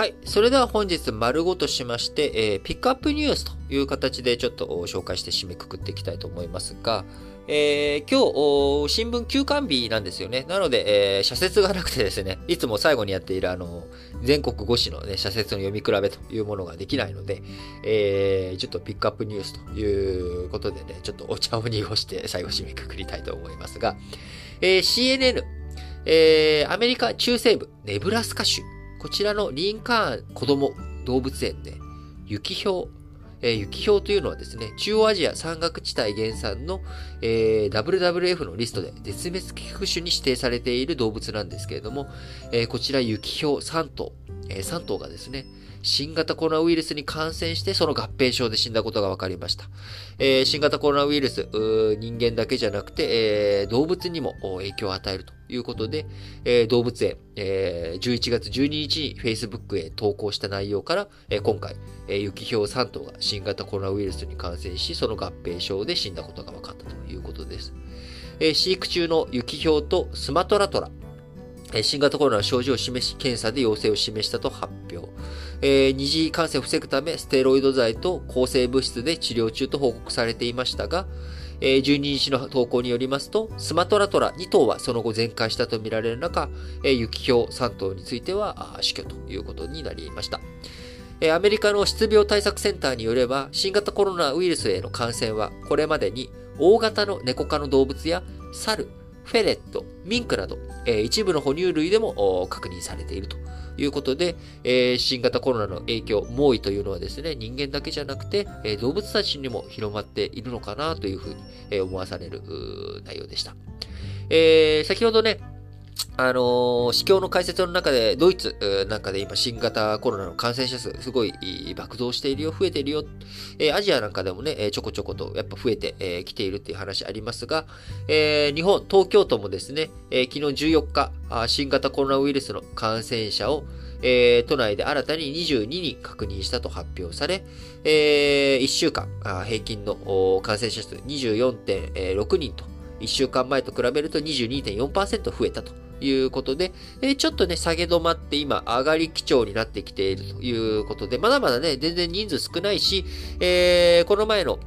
はい。それでは本日丸ごとしまして、えー、ピックアップニュースという形でちょっと紹介して締めくくっていきたいと思いますが、えー、今日、新聞休刊日なんですよね。なので、えー、社説がなくてですね、いつも最後にやっているあの、全国5紙のね、社説の読み比べというものができないので、えー、ちょっとピックアップニュースということでね、ちょっとお茶を濁して最後締めくくりたいと思いますが、えー、CNN、えー、アメリカ中西部、ネブラスカ州、こちらのリンカーン子供動物園で、雪氷、えー、雪氷というのはですね、中央アジア山岳地帯原産の、えー、WWF のリストで絶滅危惧種に指定されている動物なんですけれども、えー、こちら雪氷3頭、えー、3頭がですね、新型コロナウイルスに感染してその合併症で死んだことが分かりました。え、新型コロナウイルス、人間だけじゃなくて、え、動物にも影響を与えるとということで、えー、動物園、えー、11月12日に Facebook へ投稿した内容から、えー、今回、えー、雪氷3頭が新型コロナウイルスに感染し、その合併症で死んだことが分かったということです。えー、飼育中の雪氷とスマトラトラ、新型コロナの症状を示し、検査で陽性を示したと発表。えー、二次感染を防ぐため、ステロイド剤と抗生物質で治療中と報告されていましたが、え、12日の投稿によりますと、スマトラトラ2頭はその後全壊したとみられる中、ユキヒョウ3頭については死去ということになりました。アメリカの失病対策センターによれば、新型コロナウイルスへの感染は、これまでに大型のネコ科の動物や猿、フェレット、ミンクなど、一部の哺乳類でも確認されているということで、えー、新型コロナの影響、猛威というのはですね、人間だけじゃなくて、えー、動物たちにも広まっているのかなというふうに、え、思わされる内容でした。え、先ほどね、あのー、市況の解説の中で、ドイツなんかで今新型コロナの感染者数すごい爆増しているよ、増えているよ。え、アジアなんかでもね、ちょこちょことやっぱ増えてき、ているっていう話ありますが、え、日本、東京都もですね、え、昨日14日、新型コロナウイルスの感染者を、え、都内で新たに22人確認したと発表され、え、1週間平均の感染者数24.6人と、1週間前と比べると22.4%増えたということで、えちょっとね、下げ止まって今、上がり基調になってきているということで、まだまだね、全然人数少ないし、えー、この前の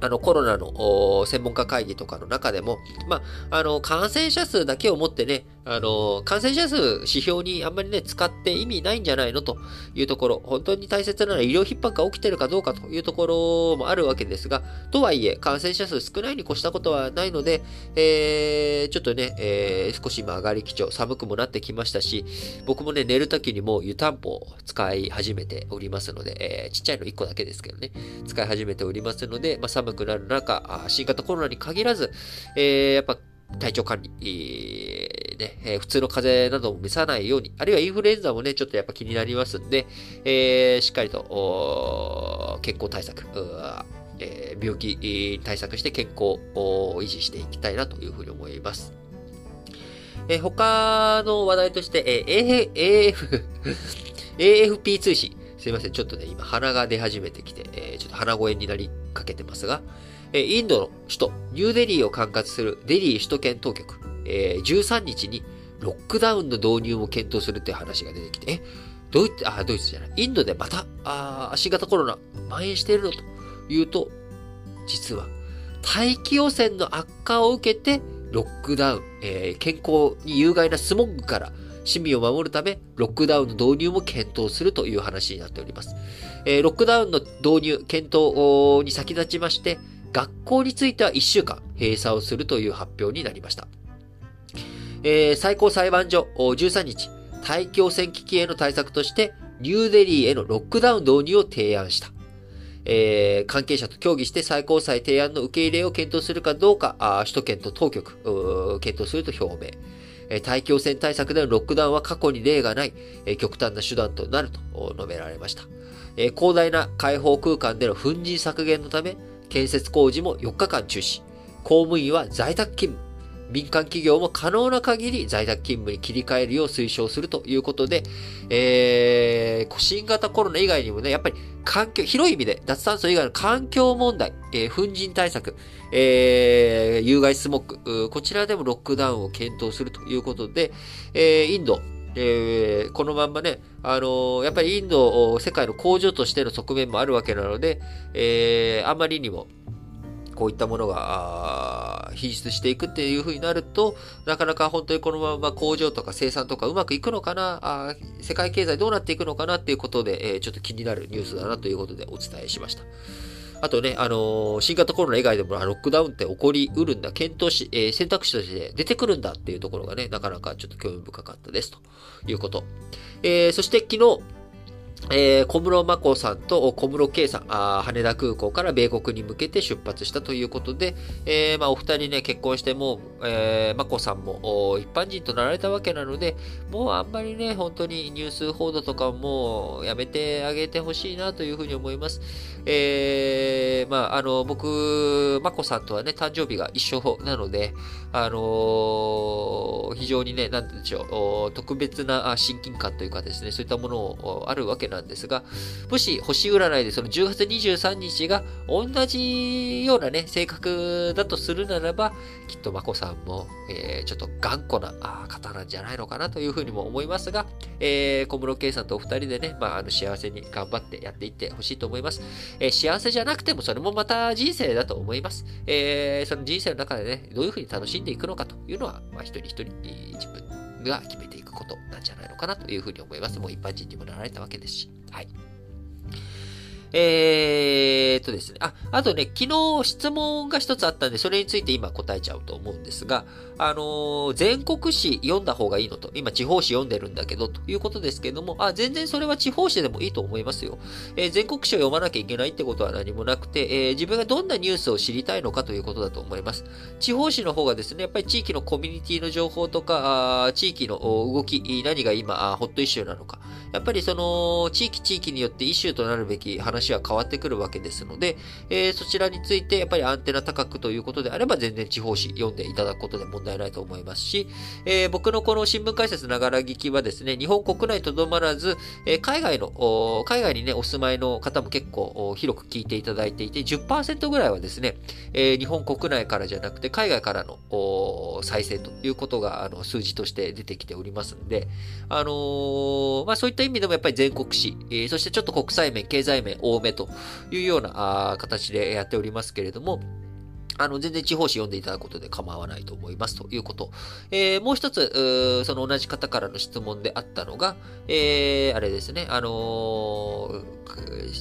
あの、コロナの専門家会議とかの中でも、まあ、あの、感染者数だけをもってね、あの、感染者数指標にあんまりね、使って意味ないんじゃないのというところ、本当に大切なのは医療逼迫が起きてるかどうかというところもあるわけですが、とはいえ、感染者数少ないに越したことはないので、えー、ちょっとね、えー、少し今上がり基調、寒くもなってきましたし、僕もね、寝るときにも湯たんぽを使い始めておりますので、えー、ちっちゃいの1個だけですけどね、使い始めておりますので、まあ、寒くなる中、新型コロナに限らず、えー、やっぱ体調管理、えー、ね、えー、普通の風邪なども召さないように、あるいはインフルエンザもね、ちょっとやっぱ気になりますんで、えー、しっかりと、健康対策、えー、病気対策して健康を維持していきたいなというふうに思います。えー、他の話題として、えー、AF、AFP 通信。すいません。ちょっとね、今鼻が出始めてきて、えー、ちょっと鼻声になりかけてますが、えインドの首都、ニューデリーを管轄するデリー首都圏当局、えー、13日にロックダウンの導入を検討するっていう話が出てきて、え、ドイツ、あ、ドイツじゃない、インドでまた、あ新型コロナ蔓延しているのというと、実は、大気汚染の悪化を受けて、ロックダウン、えー、健康に有害なスモッグから市民を守るため、ロックダウンの導入も検討するという話になっております。えー、ロックダウンの導入、検討に先立ちまして、学校については1週間閉鎖をするという発表になりました。えー、最高裁判所13日、大気汚染危機への対策として、ニューデリーへのロックダウン導入を提案した。えー、関係者と協議して最高裁提案の受け入れを検討するかどうか、あ首都圏と当局、検討すると表明。え大気汚染対策でのロックダウンは過去に例がない、え極端な手段となると述べられました。え広大な開放空間での粉塵削減のため、建設工事も4日間中止。公務員は在宅勤務。民間企業も可能な限り在宅勤務に切り替えるよう推奨するということで、えー、新型コロナ以外にもね、やっぱり環境、広い意味で脱炭素以外の環境問題、えー、粉塵対策、えー、有害スモッグ、こちらでもロックダウンを検討するということで、えー、インド、えー、このまんまね、あのー、やっぱりインド、世界の工場としての側面もあるわけなので、えー、あまりにも、こういったものが品質していくっていう風になると、なかなか本当にこのまま工場とか生産とかうまくいくのかな、あ世界経済どうなっていくのかなっていうことで、えー、ちょっと気になるニュースだなということでお伝えしました。あとね、あのー、新型コロナ以外でもロックダウンって起こりうるんだ、検討し、えー、選択肢として出てくるんだっていうところがね、なかなかちょっと興味深かったですということ。えー、そして昨日、えー、小室眞子さんと小室圭さんあ、羽田空港から米国に向けて出発したということで、えー、まあ、お二人ね、結婚しても、えー、眞子さんも一般人となられたわけなので、もうあんまりね、本当にニュース報道とかもやめてあげてほしいなというふうに思います。えー、まあ、あの、僕、眞子さんとはね、誕生日が一緒なので、あの非常にね、なんでしょう、特別な親近感というかですね、そういったものをあるわけなんですが、もし星占いでその10月23日が同じようなね、性格だとするならば、きっとまこさんも、えー、ちょっと頑固な方なんじゃないのかなというふうにも思いますが、えー、小室圭さんとお二人でね、まあ、あの幸せに頑張ってやっていってほしいと思います。えー、幸せじゃなくてもそれもまた人生だと思います。えー、その人生の中でね、どういうふうに楽しんでいくのかというのは、まあ、一人一人自分が決めていくことなんじゃないのかなというふうに思います。もう一般人にもなられたわけですし。はい。えーとですね。あ、あとね、昨日質問が一つあったんで、それについて今答えちゃうと思うんですが、あのー、全国紙読んだ方がいいのと、今地方紙読んでるんだけど、ということですけども、あ、全然それは地方紙でもいいと思いますよ。えー、全国紙を読まなきゃいけないってことは何もなくて、えー、自分がどんなニュースを知りたいのかということだと思います。地方紙の方がですね、やっぱり地域のコミュニティの情報とか、あ地域の動き、何が今、ホットイシューなのか、やっぱりその、地域地域によってイシューとなるべき話話は変わってくるわけですので、えー、そちらについてやっぱりアンテナ高くということであれば全然地方紙読んでいただくことで問題ないと思いますし、えー、僕のこの新聞解説ながら聞きはですね、日本国内とどまらず、えー、海外の、海外にね、お住まいの方も結構広く聞いていただいていて、10%ぐらいはですね、えー、日本国内からじゃなくて海外からの再生ということがあの数字として出てきておりますんで、あのー、まあそういった意味でもやっぱり全国紙、えー、そしてちょっと国際面、経済面多めというような形でやっておりますけれども、あの、全然地方紙読んでいただくことで構わないと思いますということ。えー、もう一つ、その同じ方からの質問であったのが、えー、あれですね、あのー、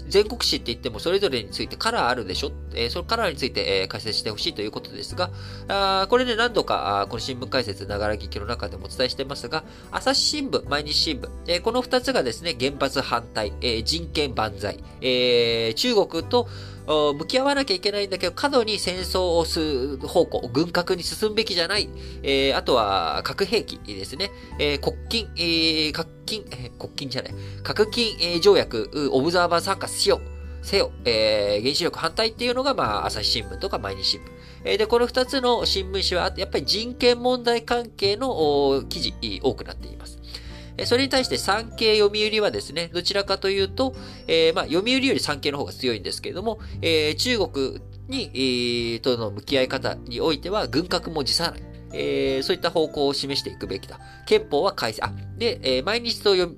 全国紙って言ってもそれぞれについてカラーあるでしょ？えー、そのカラーについて、えー、解説してほしいということですが、あこれね、何度か、あこの新聞解説、ながら聞きの中でもお伝えしてますが、朝日新聞、毎日新聞、えー、この二つがですね、原発反対、えー、人権万歳、えー、中国と、向き合わなきゃいけないんだけど、過度に戦争をする方向、軍拡に進むべきじゃない。えー、あとは、核兵器ですね。えー、国禁、えー、核禁、えー、国禁じゃない。核禁、えー、条約、オブザーバー参加しよう。せよ、えー、原子力反対っていうのが、まあ、朝日新聞とか毎日新聞。えー、で、この二つの新聞紙は、やっぱり人権問題関係の記事、多くなっています。それに対して産経読売はですね、どちらかというと、えー、まあ、読売より産経の方が強いんですけれども、えー、中国に、えー、との向き合い方においては、軍拡も辞さない。えー、そういった方向を示していくべきだ。憲法は改正、あ、で、えー、毎日と読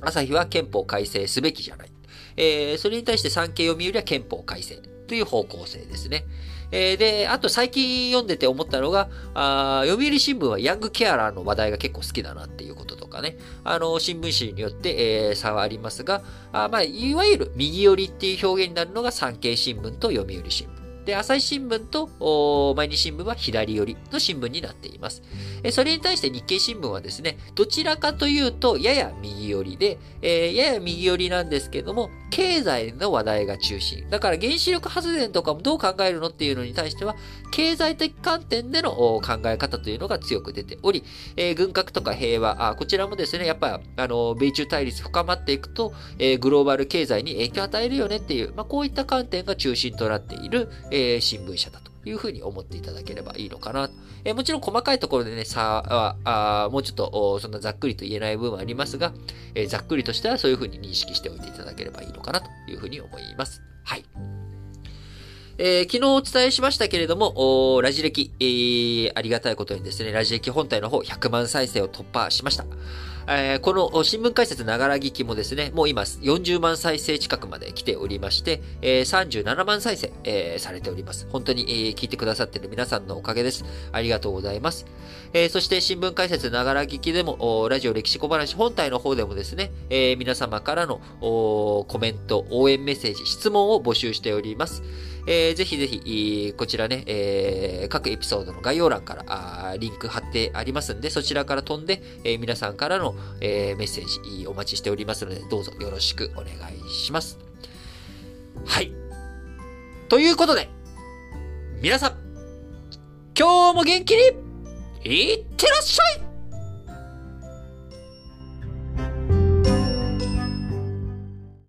朝日は憲法改正すべきじゃない。えー、それに対して産経読売は憲法改正という方向性ですね。えー、で、あと最近読んでて思ったのが、あ読売新聞はヤングケアラーの話題が結構好きだなっていうこととかね、あの、新聞紙によって、えー、差はありますが、あまあ、いわゆる右寄りっていう表現になるのが産経新聞と読売新聞。で、朝日新聞と毎日新聞は左寄りの新聞になっています。それに対して日経新聞はですね、どちらかというと、やや右寄りで、えー、やや右寄りなんですけども、経済の話題が中心。だから原子力発電とかもどう考えるのっていうのに対しては、経済的観点での考え方というのが強く出ており、えー、軍拡とか平和、あこちらもですね、やっぱ、あの、米中対立深まっていくと、えー、グローバル経済に影響を与えるよねっていう、まあ、こういった観点が中心となっている、え、え新聞社だというふうに思っていただければいいのかな。えー、もちろん細かいところでね、さあ、あもうちょっと、そんなざっくりと言えない部分はありますが、えー、ざっくりとしてはそういうふうに認識しておいていただければいいのかなというふうに思います。はい。えー、昨日お伝えしましたけれども、ラジ歴、えー、ありがたいことにですね、ラジ歴本体の方100万再生を突破しました。えー、この新聞解説ながら聞きもですね、もう今40万再生近くまで来ておりまして、えー、37万再生、えー、されております。本当に、えー、聞いてくださっている皆さんのおかげです。ありがとうございます。えー、そして新聞解説ながら聞きでも、ラジオ歴史小話本体の方でもですね、え、皆様からのコメント、応援メッセージ、質問を募集しております。えー、ぜひぜひ、こちらね、えー、各エピソードの概要欄からあリンク貼ってありますんで、そちらから飛んで、えー、皆さんからの、えー、メッセージお待ちしておりますので、どうぞよろしくお願いします。はい。ということで、皆さん、今日も元気にいってらっしゃい